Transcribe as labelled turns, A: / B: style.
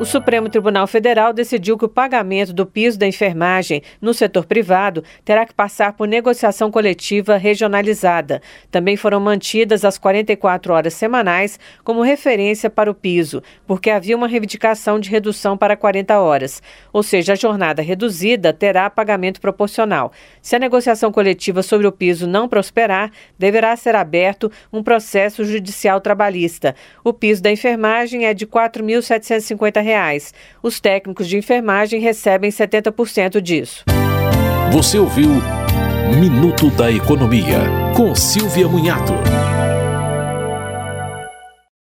A: O Supremo Tribunal Federal decidiu que o pagamento do piso da enfermagem no setor privado terá que passar por negociação coletiva regionalizada. Também foram mantidas as 44 horas semanais como referência para o piso, porque havia uma reivindicação de redução para 40 horas. Ou seja, a jornada reduzida terá pagamento proporcional. Se a negociação coletiva sobre o piso não prosperar, deverá ser aberto um processo judicial trabalhista. O piso da enfermagem é de R$ 4.750 reais. Os técnicos de enfermagem recebem 70% disso.
B: Você ouviu Minuto da Economia, com Silvia Munhato.